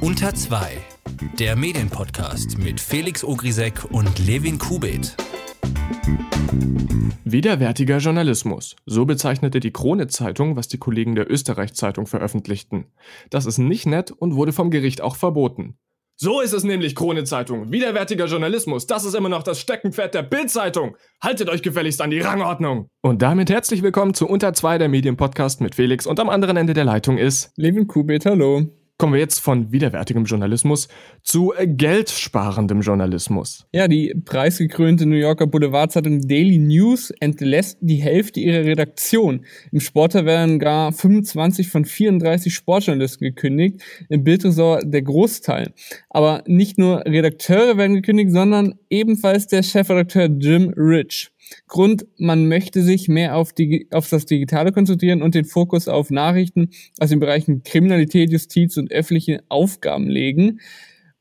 Unter 2, der Medienpodcast mit Felix Ogrisek und Levin Kubit. Widerwärtiger Journalismus. So bezeichnete die Krone-Zeitung, was die Kollegen der Österreich-Zeitung veröffentlichten. Das ist nicht nett und wurde vom Gericht auch verboten. So ist es nämlich, Krone-Zeitung. Widerwärtiger Journalismus, das ist immer noch das Steckenpferd der Bild-Zeitung. Haltet euch gefälligst an die Rangordnung. Und damit herzlich willkommen zu Unter 2 der Medienpodcast mit Felix und am anderen Ende der Leitung ist Levin Kubit, hallo. Kommen wir jetzt von widerwärtigem Journalismus zu geldsparendem Journalismus. Ja, die preisgekrönte New Yorker Boulevardzeitung Daily News entlässt die Hälfte ihrer Redaktion. Im Sporter werden gar 25 von 34 Sportjournalisten gekündigt, im Bildresort der Großteil. Aber nicht nur Redakteure werden gekündigt, sondern ebenfalls der Chefredakteur Jim Rich. Grund, man möchte sich mehr auf, die, auf das Digitale konzentrieren und den Fokus auf Nachrichten aus den Bereichen Kriminalität, Justiz und öffentliche Aufgaben legen.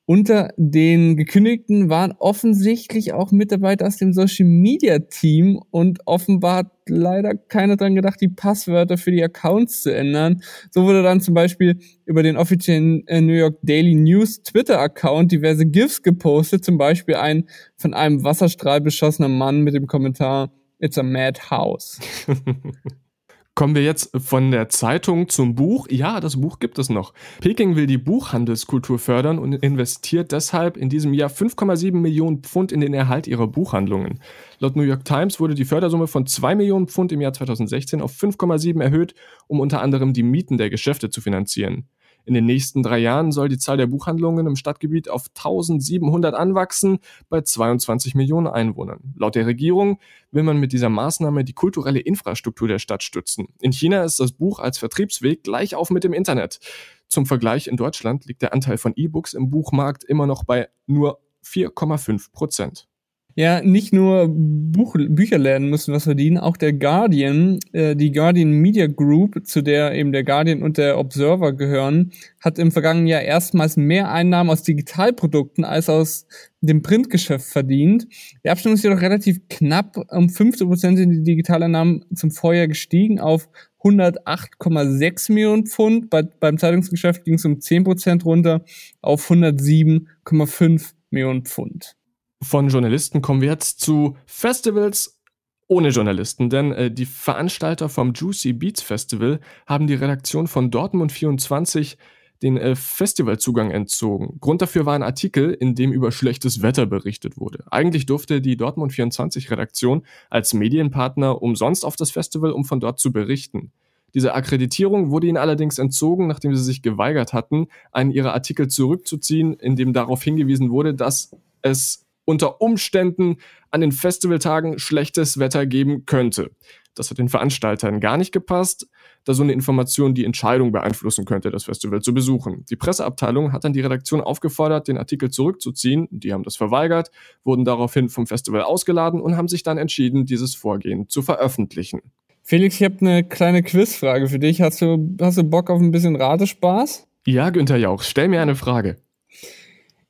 Unter den Gekündigten waren offensichtlich auch Mitarbeiter aus dem Social Media Team und offenbar hat leider keiner dran gedacht, die Passwörter für die Accounts zu ändern. So wurde dann zum Beispiel über den offiziellen äh, New York Daily News Twitter Account diverse GIFs gepostet, zum Beispiel ein von einem Wasserstrahl beschossener Mann mit dem Kommentar It's a Madhouse. Kommen wir jetzt von der Zeitung zum Buch. Ja, das Buch gibt es noch. Peking will die Buchhandelskultur fördern und investiert deshalb in diesem Jahr 5,7 Millionen Pfund in den Erhalt ihrer Buchhandlungen. Laut New York Times wurde die Fördersumme von 2 Millionen Pfund im Jahr 2016 auf 5,7 erhöht, um unter anderem die Mieten der Geschäfte zu finanzieren. In den nächsten drei Jahren soll die Zahl der Buchhandlungen im Stadtgebiet auf 1700 anwachsen, bei 22 Millionen Einwohnern. Laut der Regierung will man mit dieser Maßnahme die kulturelle Infrastruktur der Stadt stützen. In China ist das Buch als Vertriebsweg gleich auf mit dem Internet. Zum Vergleich in Deutschland liegt der Anteil von E-Books im Buchmarkt immer noch bei nur 4,5 Prozent. Ja, nicht nur Buch, Bücherläden müssen was verdienen, auch der Guardian, äh, die Guardian Media Group, zu der eben der Guardian und der Observer gehören, hat im vergangenen Jahr erstmals mehr Einnahmen aus Digitalprodukten als aus dem Printgeschäft verdient. Die Abstimmung ist jedoch relativ knapp. Um 15 Prozent sind die Digitaleinnahmen zum Vorjahr gestiegen auf 108,6 Millionen Pfund. Bei, beim Zeitungsgeschäft ging es um 10 Prozent runter auf 107,5 Millionen Pfund von Journalisten kommen wir jetzt zu Festivals ohne Journalisten, denn äh, die Veranstalter vom Juicy Beats Festival haben die Redaktion von Dortmund 24 den äh, Festivalzugang entzogen. Grund dafür war ein Artikel, in dem über schlechtes Wetter berichtet wurde. Eigentlich durfte die Dortmund 24 Redaktion als Medienpartner umsonst auf das Festival, um von dort zu berichten. Diese Akkreditierung wurde ihnen allerdings entzogen, nachdem sie sich geweigert hatten, einen ihrer Artikel zurückzuziehen, in dem darauf hingewiesen wurde, dass es unter Umständen an den Festivaltagen schlechtes Wetter geben könnte. Das hat den Veranstaltern gar nicht gepasst, da so eine Information die Entscheidung beeinflussen könnte, das Festival zu besuchen. Die Presseabteilung hat dann die Redaktion aufgefordert, den Artikel zurückzuziehen. Die haben das verweigert, wurden daraufhin vom Festival ausgeladen und haben sich dann entschieden, dieses Vorgehen zu veröffentlichen. Felix, ich habe eine kleine Quizfrage für dich. Hast du, hast du Bock auf ein bisschen Ratespaß? Ja, Günther Jauch, stell mir eine Frage.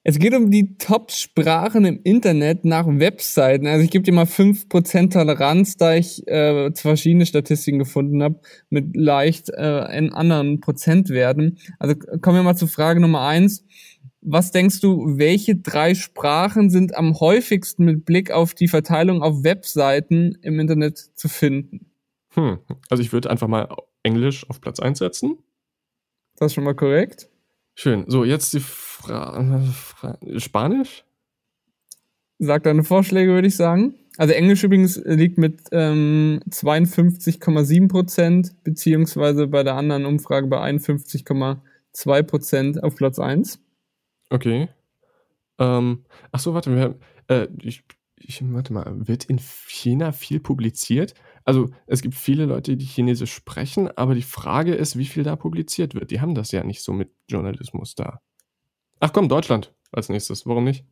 Es geht um die Top-Sprachen im Internet nach Webseiten. Also ich gebe dir mal fünf Prozent Toleranz, da ich äh, verschiedene Statistiken gefunden habe mit leicht äh, in anderen Prozentwerten. Also kommen wir mal zur Frage Nummer eins. Was denkst du, welche drei Sprachen sind am häufigsten mit Blick auf die Verteilung auf Webseiten im Internet zu finden? Hm, also ich würde einfach mal Englisch auf Platz eins setzen. Das ist schon mal korrekt. Schön. So, jetzt die Frage. Spanisch? Sag deine Vorschläge, würde ich sagen. Also Englisch übrigens liegt mit ähm, 52,7 Prozent, beziehungsweise bei der anderen Umfrage bei 51,2 Prozent auf Platz 1. Okay. Ähm, ach so, warte, wir, äh, ich, ich, warte mal, wird in China viel publiziert? Also es gibt viele Leute, die Chinesisch sprechen, aber die Frage ist, wie viel da publiziert wird. Die haben das ja nicht so mit Journalismus da. Ach komm, Deutschland als nächstes. Warum nicht?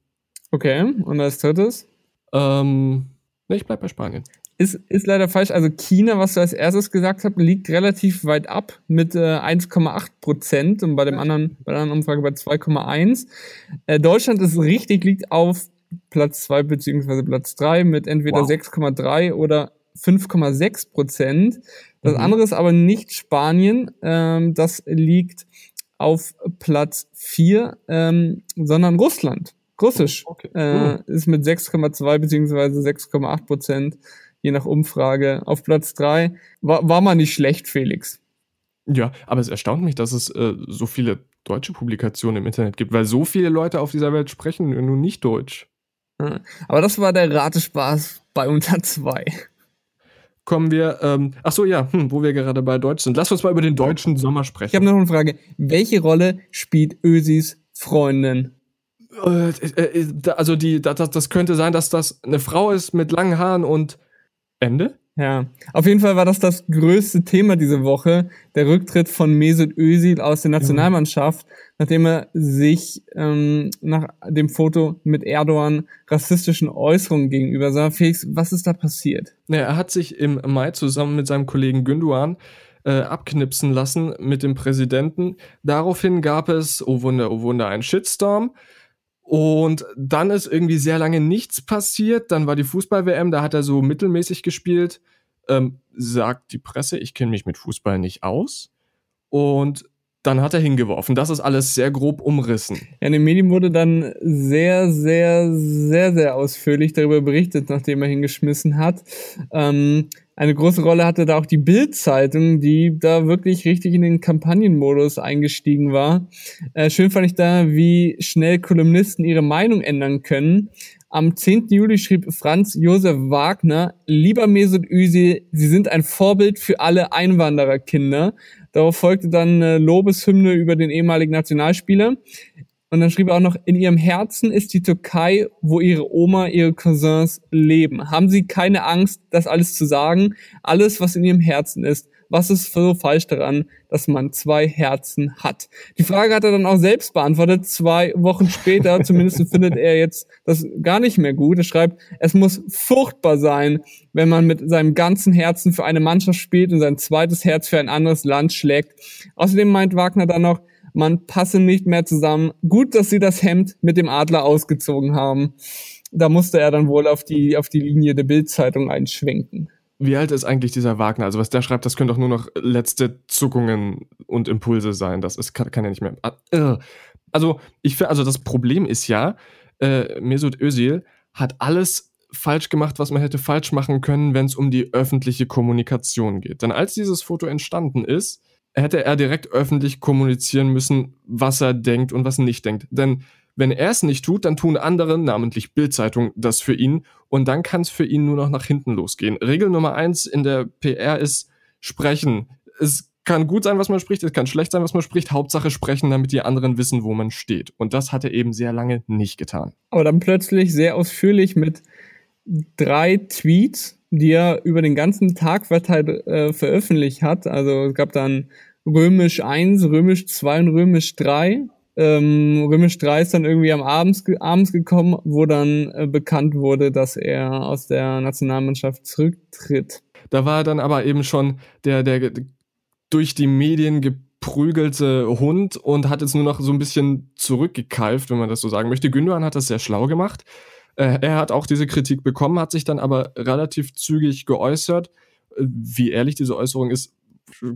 Okay, und als drittes? Ähm, ne, ich bleib bei Spanien. Ist, ist leider falsch. Also China, was du als erstes gesagt hast, liegt relativ weit ab mit äh, 1,8 Prozent und bei dem anderen, bei der anderen Umfrage bei 2,1. Äh, Deutschland ist richtig, liegt auf Platz 2 beziehungsweise Platz 3 mit entweder wow. 6,3 oder 5,6 Prozent. Das mhm. andere ist aber nicht Spanien. Ähm, das liegt auf Platz 4, ähm, sondern Russland. Russisch okay. äh, ist mit 6,2 beziehungsweise 6,8 Prozent, je nach Umfrage, auf Platz 3. War, war mal nicht schlecht, Felix. Ja, aber es erstaunt mich, dass es äh, so viele deutsche Publikationen im Internet gibt, weil so viele Leute auf dieser Welt sprechen nun nicht Deutsch. Aber das war der Ratespaß bei unter zwei. Kommen wir, ähm, ach so, ja, hm, wo wir gerade bei Deutsch sind. Lass uns mal über den deutschen Sommer sprechen. Ich habe noch eine Frage. Welche Rolle spielt Ösis Freundin? Äh, äh, äh also die, das, das könnte sein, dass das eine Frau ist mit langen Haaren und Ende? Ja, auf jeden Fall war das das größte Thema diese Woche, der Rücktritt von Mesut Özil aus der Nationalmannschaft, nachdem er sich ähm, nach dem Foto mit Erdogan rassistischen Äußerungen gegenüber sah. Felix, was ist da passiert? Ja, er hat sich im Mai zusammen mit seinem Kollegen Günduan äh, abknipsen lassen mit dem Präsidenten. Daraufhin gab es, oh Wunder, oh Wunder, einen Shitstorm. Und dann ist irgendwie sehr lange nichts passiert. Dann war die Fußball-WM, da hat er so mittelmäßig gespielt. Ähm, sagt die Presse, ich kenne mich mit Fußball nicht aus. Und dann hat er hingeworfen. Das ist alles sehr grob umrissen. Ja, in den Medien wurde dann sehr, sehr, sehr, sehr ausführlich darüber berichtet, nachdem er hingeschmissen hat. Ähm, eine große Rolle hatte da auch die Bild-Zeitung, die da wirklich richtig in den Kampagnenmodus eingestiegen war. Äh, schön fand ich da, wie schnell Kolumnisten ihre Meinung ändern können. Am 10. Juli schrieb Franz Josef Wagner, lieber Mesut Özil, Sie sind ein Vorbild für alle Einwandererkinder. Darauf folgte dann eine Lobeshymne über den ehemaligen Nationalspieler. Und dann schrieb er auch noch, in ihrem Herzen ist die Türkei, wo ihre Oma, ihre Cousins leben. Haben Sie keine Angst, das alles zu sagen? Alles, was in ihrem Herzen ist. Was ist so falsch daran, dass man zwei Herzen hat? Die Frage hat er dann auch selbst beantwortet. Zwei Wochen später, zumindest findet er jetzt das gar nicht mehr gut. Er schreibt, es muss furchtbar sein, wenn man mit seinem ganzen Herzen für eine Mannschaft spielt und sein zweites Herz für ein anderes Land schlägt. Außerdem meint Wagner dann noch, man passe nicht mehr zusammen. Gut, dass sie das Hemd mit dem Adler ausgezogen haben. Da musste er dann wohl auf die, auf die Linie der Bildzeitung einschwenken. Wie alt ist eigentlich dieser Wagner? Also was der schreibt, das können doch nur noch letzte Zuckungen und Impulse sein. Das ist, kann, kann ja nicht mehr. Ah, also ich also das Problem ist ja, äh, Mesut Özil hat alles falsch gemacht, was man hätte falsch machen können, wenn es um die öffentliche Kommunikation geht. Denn als dieses Foto entstanden ist, hätte er direkt öffentlich kommunizieren müssen, was er denkt und was nicht denkt. Denn wenn er es nicht tut, dann tun andere, namentlich Bildzeitung, das für ihn und dann kann es für ihn nur noch nach hinten losgehen. Regel Nummer eins in der PR ist sprechen. Es kann gut sein, was man spricht, es kann schlecht sein, was man spricht. Hauptsache sprechen, damit die anderen wissen, wo man steht. Und das hat er eben sehr lange nicht getan. Aber dann plötzlich sehr ausführlich mit drei Tweets die er über den ganzen Tag verteilt äh, veröffentlicht hat. Also es gab dann Römisch 1, Römisch 2 und Römisch 3. Ähm, Römisch 3 ist dann irgendwie am Abends, abends gekommen, wo dann äh, bekannt wurde, dass er aus der Nationalmannschaft zurücktritt. Da war dann aber eben schon der, der durch die Medien geprügelte Hund und hat jetzt nur noch so ein bisschen zurückgekeift, wenn man das so sagen möchte. Gündogan hat das sehr schlau gemacht. Äh, er hat auch diese Kritik bekommen, hat sich dann aber relativ zügig geäußert. Äh, wie ehrlich diese Äußerung ist,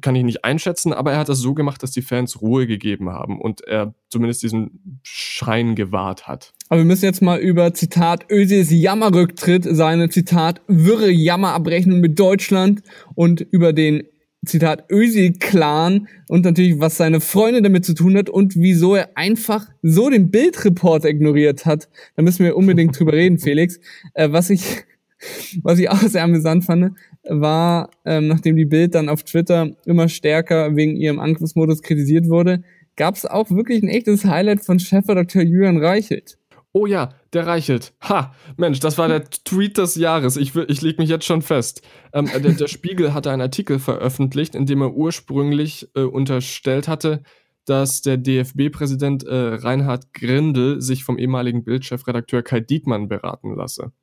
kann ich nicht einschätzen, aber er hat das so gemacht, dass die Fans Ruhe gegeben haben und er zumindest diesen Schein gewahrt hat. Aber wir müssen jetzt mal über Zitat Özils Jammerrücktritt, seine Zitat wirre Jammerabrechnung mit Deutschland und über den Zitat Ösi-Clan und natürlich, was seine Freundin damit zu tun hat und wieso er einfach so den Bildreporter ignoriert hat. Da müssen wir unbedingt drüber reden, Felix. Äh, was ich, was ich auch sehr amüsant fand, war, ähm, nachdem die Bild dann auf Twitter immer stärker wegen ihrem Angriffsmodus kritisiert wurde, gab es auch wirklich ein echtes Highlight von Chefredakteur Julian Reichelt. Oh ja, der Reichelt. Ha, Mensch, das war der Tweet des Jahres. Ich, ich leg mich jetzt schon fest. Ähm, der, der, Spiegel hatte einen Artikel veröffentlicht, in dem er ursprünglich äh, unterstellt hatte, dass der DFB-Präsident äh, Reinhard Grindel sich vom ehemaligen Bildchefredakteur Kai Diekmann beraten lasse.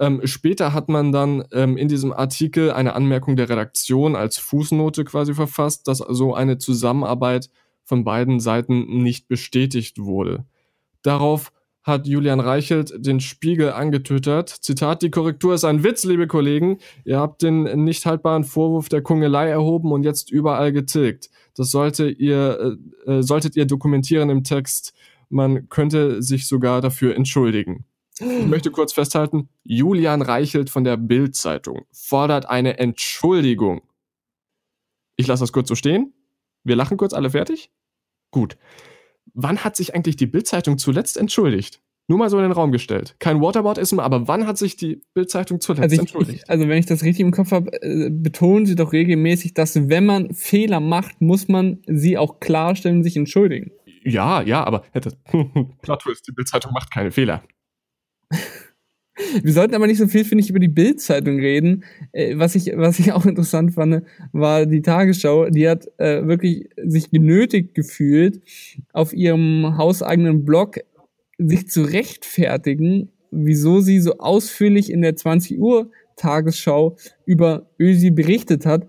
Ähm, später hat man dann ähm, in diesem Artikel eine Anmerkung der Redaktion als Fußnote quasi verfasst, dass so eine Zusammenarbeit von beiden Seiten nicht bestätigt wurde. Darauf hat Julian Reichelt den Spiegel angetwittert. Zitat, die Korrektur ist ein Witz, liebe Kollegen. Ihr habt den nicht haltbaren Vorwurf der Kungelei erhoben und jetzt überall getilgt. Das sollte ihr, äh, äh, solltet ihr dokumentieren im Text. Man könnte sich sogar dafür entschuldigen. Ich möchte kurz festhalten, Julian Reichelt von der Bild-Zeitung fordert eine Entschuldigung. Ich lasse das kurz so stehen. Wir lachen kurz alle fertig. Gut. Wann hat sich eigentlich die Bild-Zeitung zuletzt entschuldigt? Nur mal so in den Raum gestellt. Kein Waterboardism, aber wann hat sich die Bild-Zeitung zuletzt also ich, entschuldigt? Ich, also wenn ich das richtig im Kopf habe, äh, betonen sie doch regelmäßig, dass wenn man Fehler macht, muss man sie auch klarstellen und sich entschuldigen. Ja, ja, aber hätte Plot Twist, die Bild-Zeitung macht keine Fehler. Wir sollten aber nicht so viel, finde ich, über die Bild-Zeitung reden. Äh, was, ich, was ich auch interessant fand, war die Tagesschau. Die hat äh, wirklich sich genötigt gefühlt, auf ihrem hauseigenen Blog sich zu rechtfertigen, wieso sie so ausführlich in der 20 Uhr Tagesschau über Ösi berichtet hat.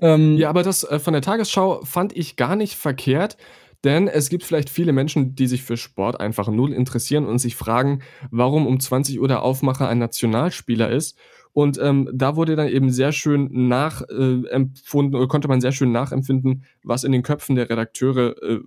Ähm, ja, aber das äh, von der Tagesschau fand ich gar nicht verkehrt. Denn es gibt vielleicht viele Menschen, die sich für Sport einfach null interessieren und sich fragen, warum um 20 Uhr der Aufmacher ein Nationalspieler ist. Und ähm, da wurde dann eben sehr schön nachempfunden äh, oder konnte man sehr schön nachempfinden, was in den Köpfen der Redakteure äh,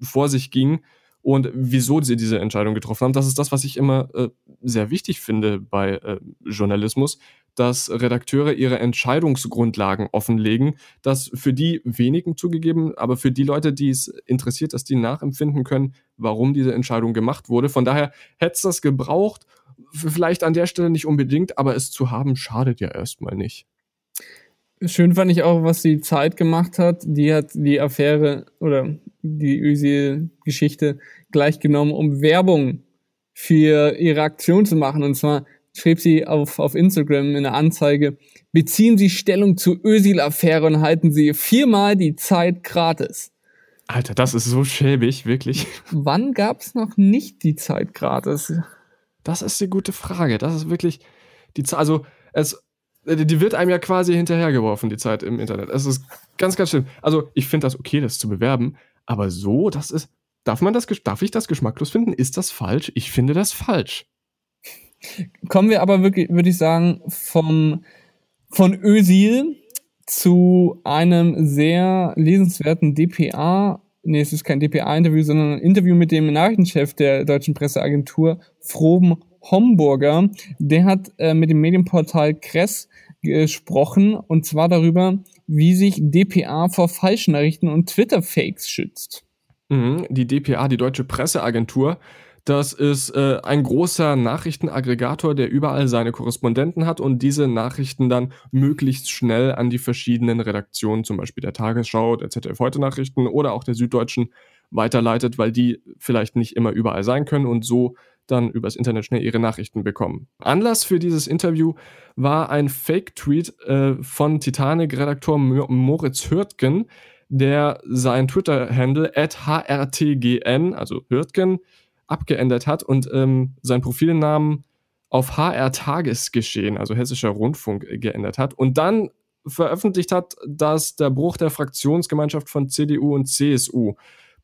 vor sich ging und wieso sie diese Entscheidung getroffen haben. Das ist das, was ich immer äh, sehr wichtig finde bei äh, Journalismus, dass Redakteure ihre Entscheidungsgrundlagen offenlegen, dass für die wenigen zugegeben, aber für die Leute, die es interessiert, dass die nachempfinden können, warum diese Entscheidung gemacht wurde. Von daher hätte es das gebraucht, vielleicht an der Stelle nicht unbedingt, aber es zu haben schadet ja erstmal nicht. Schön fand ich auch, was die Zeit gemacht hat. Die hat die Affäre oder die Özil-Geschichte gleich genommen, um Werbung für ihre Aktion zu machen. Und zwar schrieb sie auf, auf Instagram in der Anzeige, beziehen Sie Stellung zur Özil-Affäre und halten Sie viermal die Zeit gratis. Alter, das ist so schäbig, wirklich. Wann gab es noch nicht die Zeit gratis? Das ist die gute Frage. Das ist wirklich die Zeit. Also, es, die wird einem ja quasi hinterhergeworfen, die Zeit im Internet. Es ist ganz, ganz schlimm. Also, ich finde das okay, das zu bewerben, aber so, das ist. Darf man das, darf ich das geschmacklos finden? Ist das falsch? Ich finde das falsch. Kommen wir aber wirklich, würde ich sagen, vom, von Ösil zu einem sehr lesenswerten DPA, nee, es ist kein DPA-Interview, sondern ein Interview mit dem Nachrichtenchef der deutschen Presseagentur, Froben Homburger. Der hat äh, mit dem Medienportal Kress gesprochen und zwar darüber, wie sich DPA vor Falschnachrichten und Twitter-Fakes schützt. Mhm, die DPA, die Deutsche Presseagentur, das ist äh, ein großer Nachrichtenaggregator, der überall seine Korrespondenten hat und diese Nachrichten dann möglichst schnell an die verschiedenen Redaktionen, zum Beispiel der Tagesschau, der ZDF Heute Nachrichten oder auch der Süddeutschen weiterleitet, weil die vielleicht nicht immer überall sein können und so dann übers Internet schnell ihre Nachrichten bekommen. Anlass für dieses Interview war ein Fake-Tweet äh, von Titanic-Redaktor Moritz Hürtgen, der sein Twitter-Handle at hrtgn, also Hürtgen, abgeändert hat und ähm, seinen Profilnamen auf HR Tagesgeschehen, also Hessischer Rundfunk, äh, geändert hat und dann veröffentlicht hat, dass der Bruch der Fraktionsgemeinschaft von CDU und CSU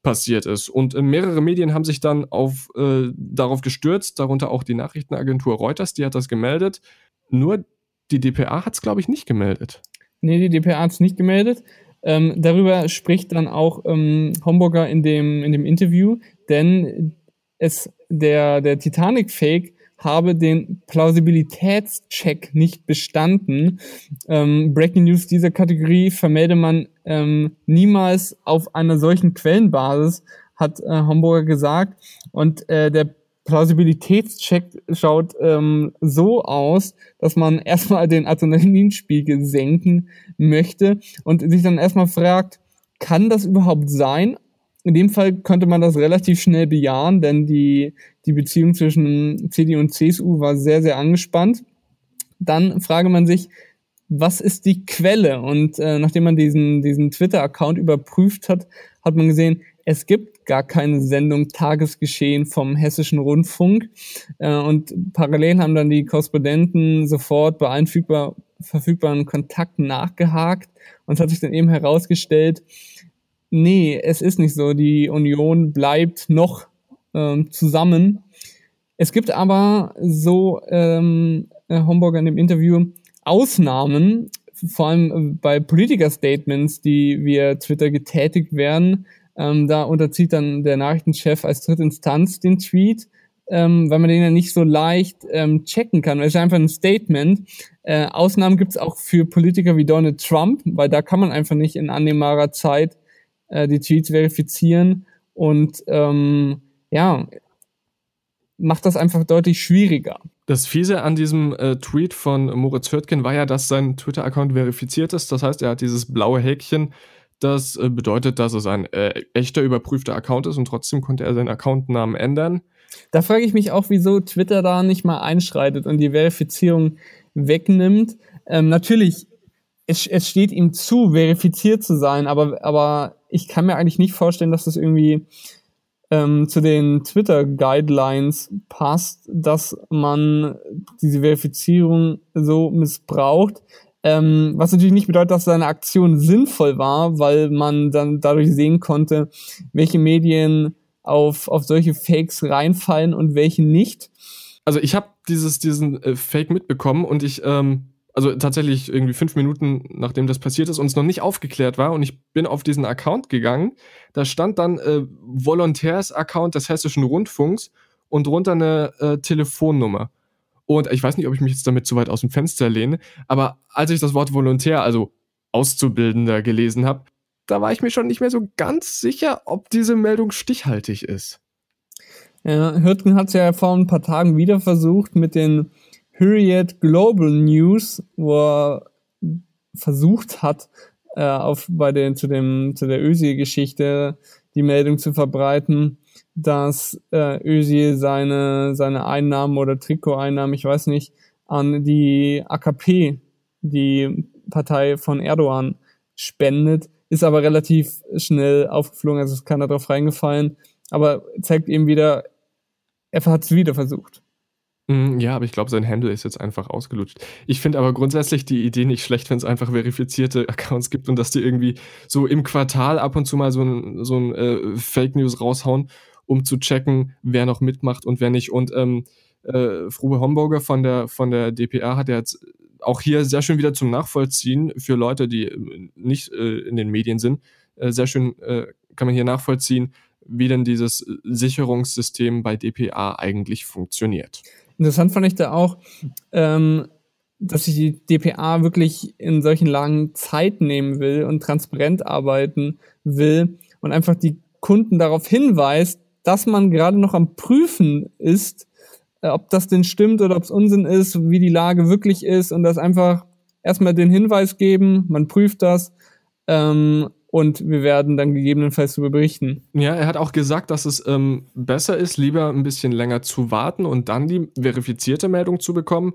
passiert ist. Und äh, mehrere Medien haben sich dann auf, äh, darauf gestürzt, darunter auch die Nachrichtenagentur Reuters, die hat das gemeldet. Nur die DPA hat es, glaube ich, nicht gemeldet. Nee, die DPA hat es nicht gemeldet. Ähm, darüber spricht dann auch ähm, Homburger in dem, in dem Interview, denn es der, der Titanic-Fake habe den Plausibilitätscheck nicht bestanden. Ähm, Breaking News dieser Kategorie vermelde man ähm, niemals auf einer solchen Quellenbasis, hat äh, Homburger gesagt. Und äh, der Plausibilitätscheck schaut ähm, so aus, dass man erstmal den Adrenalinspiegel senken möchte und sich dann erstmal fragt, kann das überhaupt sein? In dem Fall könnte man das relativ schnell bejahen, denn die, die Beziehung zwischen CDU und CSU war sehr, sehr angespannt. Dann frage man sich, was ist die Quelle? Und äh, nachdem man diesen, diesen Twitter-Account überprüft hat, hat man gesehen, es gibt gar keine Sendung Tagesgeschehen vom Hessischen Rundfunk. Äh, und parallel haben dann die Korrespondenten sofort bei allen verfügbaren Kontakten nachgehakt. Und es hat sich dann eben herausgestellt, nee, es ist nicht so. Die Union bleibt noch ähm, zusammen. Es gibt aber so ähm, Homburger in dem Interview Ausnahmen, vor allem bei Politiker-Statements, die via Twitter getätigt werden. Ähm, da unterzieht dann der Nachrichtenchef als Drittinstanz den Tweet, ähm, weil man den ja nicht so leicht ähm, checken kann. Es ist einfach ein Statement. Äh, Ausnahmen gibt es auch für Politiker wie Donald Trump, weil da kann man einfach nicht in annehmbarer Zeit äh, die Tweets verifizieren und ähm, ja, macht das einfach deutlich schwieriger. Das Fiese an diesem äh, Tweet von Moritz Hürtgen war ja, dass sein Twitter-Account verifiziert ist. Das heißt, er hat dieses blaue Häkchen. Das äh, bedeutet, dass es ein äh, echter überprüfter Account ist und trotzdem konnte er seinen Accountnamen ändern. Da frage ich mich auch, wieso Twitter da nicht mal einschreitet und die Verifizierung wegnimmt. Ähm, natürlich, es, es steht ihm zu, verifiziert zu sein, aber, aber ich kann mir eigentlich nicht vorstellen, dass das irgendwie ähm, zu den Twitter-Guidelines passt, dass man diese Verifizierung so missbraucht. Ähm, was natürlich nicht bedeutet, dass seine Aktion sinnvoll war, weil man dann dadurch sehen konnte, welche Medien auf, auf solche Fakes reinfallen und welche nicht. Also ich habe dieses diesen äh, Fake mitbekommen und ich ähm, also tatsächlich irgendwie fünf Minuten nachdem das passiert ist und es noch nicht aufgeklärt war und ich bin auf diesen Account gegangen. Da stand dann äh, Volontärs-Account des Hessischen Rundfunks und drunter eine äh, Telefonnummer. Und ich weiß nicht, ob ich mich jetzt damit zu weit aus dem Fenster lehne, aber als ich das Wort Volontär, also Auszubildender, gelesen habe, da war ich mir schon nicht mehr so ganz sicher, ob diese Meldung stichhaltig ist. Ja, Hürtgen hat es ja vor ein paar Tagen wieder versucht mit den Hurriyet Global News, wo er versucht hat, äh, auf bei den zu dem zu der Özil-Geschichte die Meldung zu verbreiten, dass äh, Özil seine seine Einnahmen oder Trikoteinnahmen, ich weiß nicht, an die AKP, die Partei von Erdogan, spendet, ist aber relativ schnell aufgeflogen, also ist keiner drauf reingefallen, aber zeigt eben wieder, er hat es wieder versucht. Mhm, ja, aber ich glaube, sein Handle ist jetzt einfach ausgelutscht. Ich finde aber grundsätzlich die Idee nicht schlecht, wenn es einfach verifizierte Accounts gibt und dass die irgendwie so im Quartal ab und zu mal so ein, so ein äh, Fake News raushauen, um zu checken, wer noch mitmacht und wer nicht. Und ähm, äh, Frube Homburger von der, von der DPA hat ja jetzt auch hier sehr schön wieder zum Nachvollziehen für Leute, die äh, nicht äh, in den Medien sind. Äh, sehr schön äh, kann man hier nachvollziehen, wie denn dieses Sicherungssystem bei DPA eigentlich funktioniert. Interessant fand ich da auch, ähm, dass sich die DPA wirklich in solchen Lagen Zeit nehmen will und transparent arbeiten will und einfach die Kunden darauf hinweist, dass man gerade noch am Prüfen ist, äh, ob das denn stimmt oder ob es Unsinn ist, wie die Lage wirklich ist und das einfach erstmal den Hinweis geben, man prüft das ähm, und wir werden dann gegebenenfalls darüber berichten. Ja, er hat auch gesagt, dass es ähm, besser ist, lieber ein bisschen länger zu warten und dann die verifizierte Meldung zu bekommen,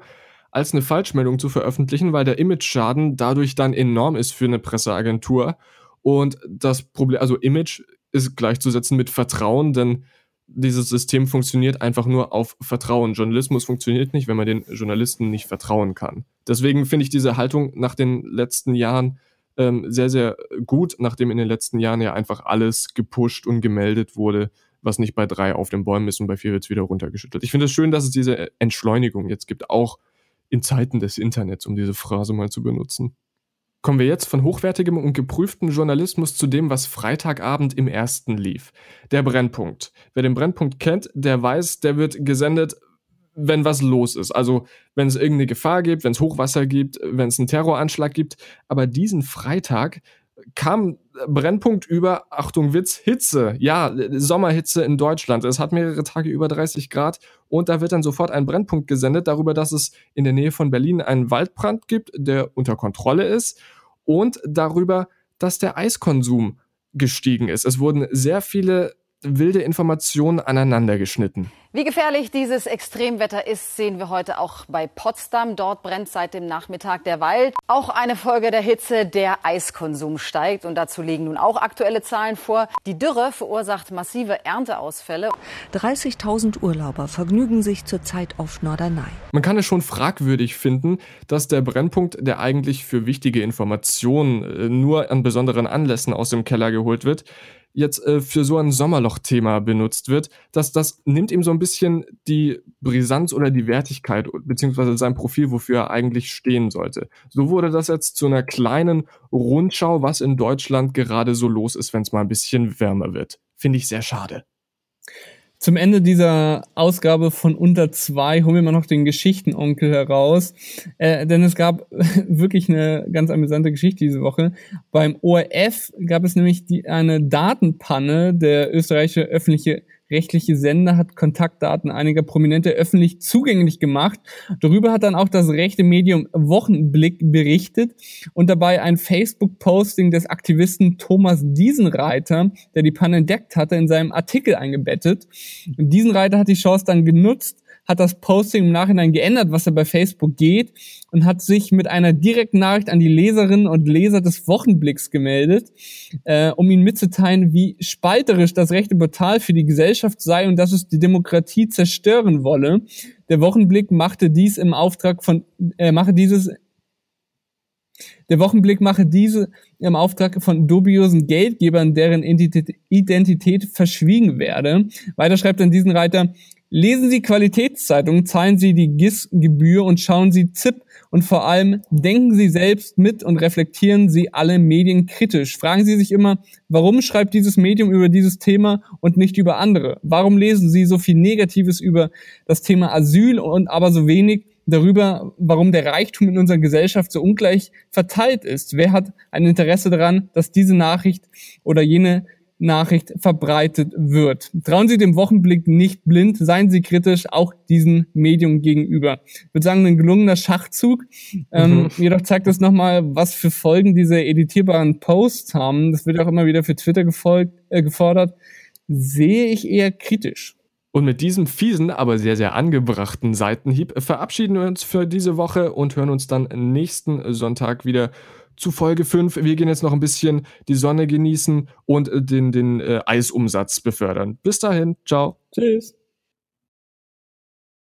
als eine Falschmeldung zu veröffentlichen, weil der Image-Schaden dadurch dann enorm ist für eine Presseagentur. Und das Problem, also Image ist gleichzusetzen mit Vertrauen, denn dieses System funktioniert einfach nur auf Vertrauen. Journalismus funktioniert nicht, wenn man den Journalisten nicht vertrauen kann. Deswegen finde ich diese Haltung nach den letzten Jahren ähm, sehr, sehr gut, nachdem in den letzten Jahren ja einfach alles gepusht und gemeldet wurde, was nicht bei drei auf den Bäumen ist und bei vier wird es wieder runtergeschüttelt. Ich finde es schön, dass es diese Entschleunigung jetzt gibt, auch in Zeiten des Internets, um diese Phrase mal zu benutzen. Kommen wir jetzt von hochwertigem und geprüftem Journalismus zu dem, was Freitagabend im ersten lief. Der Brennpunkt. Wer den Brennpunkt kennt, der weiß, der wird gesendet wenn was los ist. Also wenn es irgendeine Gefahr gibt, wenn es Hochwasser gibt, wenn es einen Terroranschlag gibt. Aber diesen Freitag kam Brennpunkt über, Achtung Witz, Hitze. Ja, Sommerhitze in Deutschland. Es hat mehrere Tage über 30 Grad und da wird dann sofort ein Brennpunkt gesendet darüber, dass es in der Nähe von Berlin einen Waldbrand gibt, der unter Kontrolle ist und darüber, dass der Eiskonsum gestiegen ist. Es wurden sehr viele wilde Informationen aneinandergeschnitten. Wie gefährlich dieses Extremwetter ist, sehen wir heute auch bei Potsdam. Dort brennt seit dem Nachmittag der Wald. Auch eine Folge der Hitze, der Eiskonsum steigt. Und dazu liegen nun auch aktuelle Zahlen vor. Die Dürre verursacht massive Ernteausfälle. 30.000 Urlauber vergnügen sich zurzeit auf Norderney. Man kann es schon fragwürdig finden, dass der Brennpunkt, der eigentlich für wichtige Informationen äh, nur an besonderen Anlässen aus dem Keller geholt wird, jetzt äh, für so ein Sommerloch-Thema benutzt wird, dass das nimmt ihm so ein bisschen die Brisanz oder die Wertigkeit beziehungsweise sein Profil, wofür er eigentlich stehen sollte. So wurde das jetzt zu einer kleinen Rundschau, was in Deutschland gerade so los ist, wenn es mal ein bisschen wärmer wird. Finde ich sehr schade. Zum Ende dieser Ausgabe von unter zwei holen wir mal noch den Geschichtenonkel heraus. Äh, denn es gab wirklich eine ganz amüsante Geschichte diese Woche. Beim ORF gab es nämlich die, eine Datenpanne. Der österreichische öffentliche rechtliche Sender hat Kontaktdaten einiger Prominente öffentlich zugänglich gemacht. Darüber hat dann auch das rechte Medium Wochenblick berichtet und dabei ein Facebook-Posting des Aktivisten Thomas Diesenreiter, der die Panne entdeckt hatte, in seinem Artikel eingebettet. Und Diesenreiter hat die Chance dann genutzt, hat das Posting im Nachhinein geändert, was er bei Facebook geht und hat sich mit einer direkten Nachricht an die Leserinnen und Leser des Wochenblicks gemeldet, äh, um ihnen mitzuteilen, wie spalterisch das rechte Portal für die Gesellschaft sei und dass es die Demokratie zerstören wolle. Der Wochenblick machte dies im Auftrag von, äh, mache dieses der Wochenblick mache diese im Auftrag von dubiosen Geldgebern, deren Identität verschwiegen werde. Weiter schreibt dann diesen Reiter, Lesen Sie Qualitätszeitungen, zahlen Sie die GIS-Gebühr und schauen Sie ZIP und vor allem denken Sie selbst mit und reflektieren Sie alle Medien kritisch. Fragen Sie sich immer, warum schreibt dieses Medium über dieses Thema und nicht über andere? Warum lesen Sie so viel Negatives über das Thema Asyl und aber so wenig darüber, warum der Reichtum in unserer Gesellschaft so ungleich verteilt ist? Wer hat ein Interesse daran, dass diese Nachricht oder jene Nachricht verbreitet wird. Trauen Sie dem Wochenblick nicht blind, seien Sie kritisch auch diesem Medium gegenüber. Ich würde sagen, ein gelungener Schachzug. Ähm, mhm. Ähm, jedoch zeigt das nochmal, was für Folgen diese editierbaren Posts haben. Das wird auch immer wieder für Twitter gefolgt, äh, gefordert. Sehe ich eher kritisch. Und mit diesem fiesen, aber sehr, sehr angebrachten Seitenhieb verabschieden wir uns für diese Woche und hören uns dann nächsten Sonntag wieder zu Folge 5. Wir gehen jetzt noch ein bisschen die Sonne genießen und äh, den, den äh, Eisumsatz befördern. Bis dahin, ciao. Tschüss.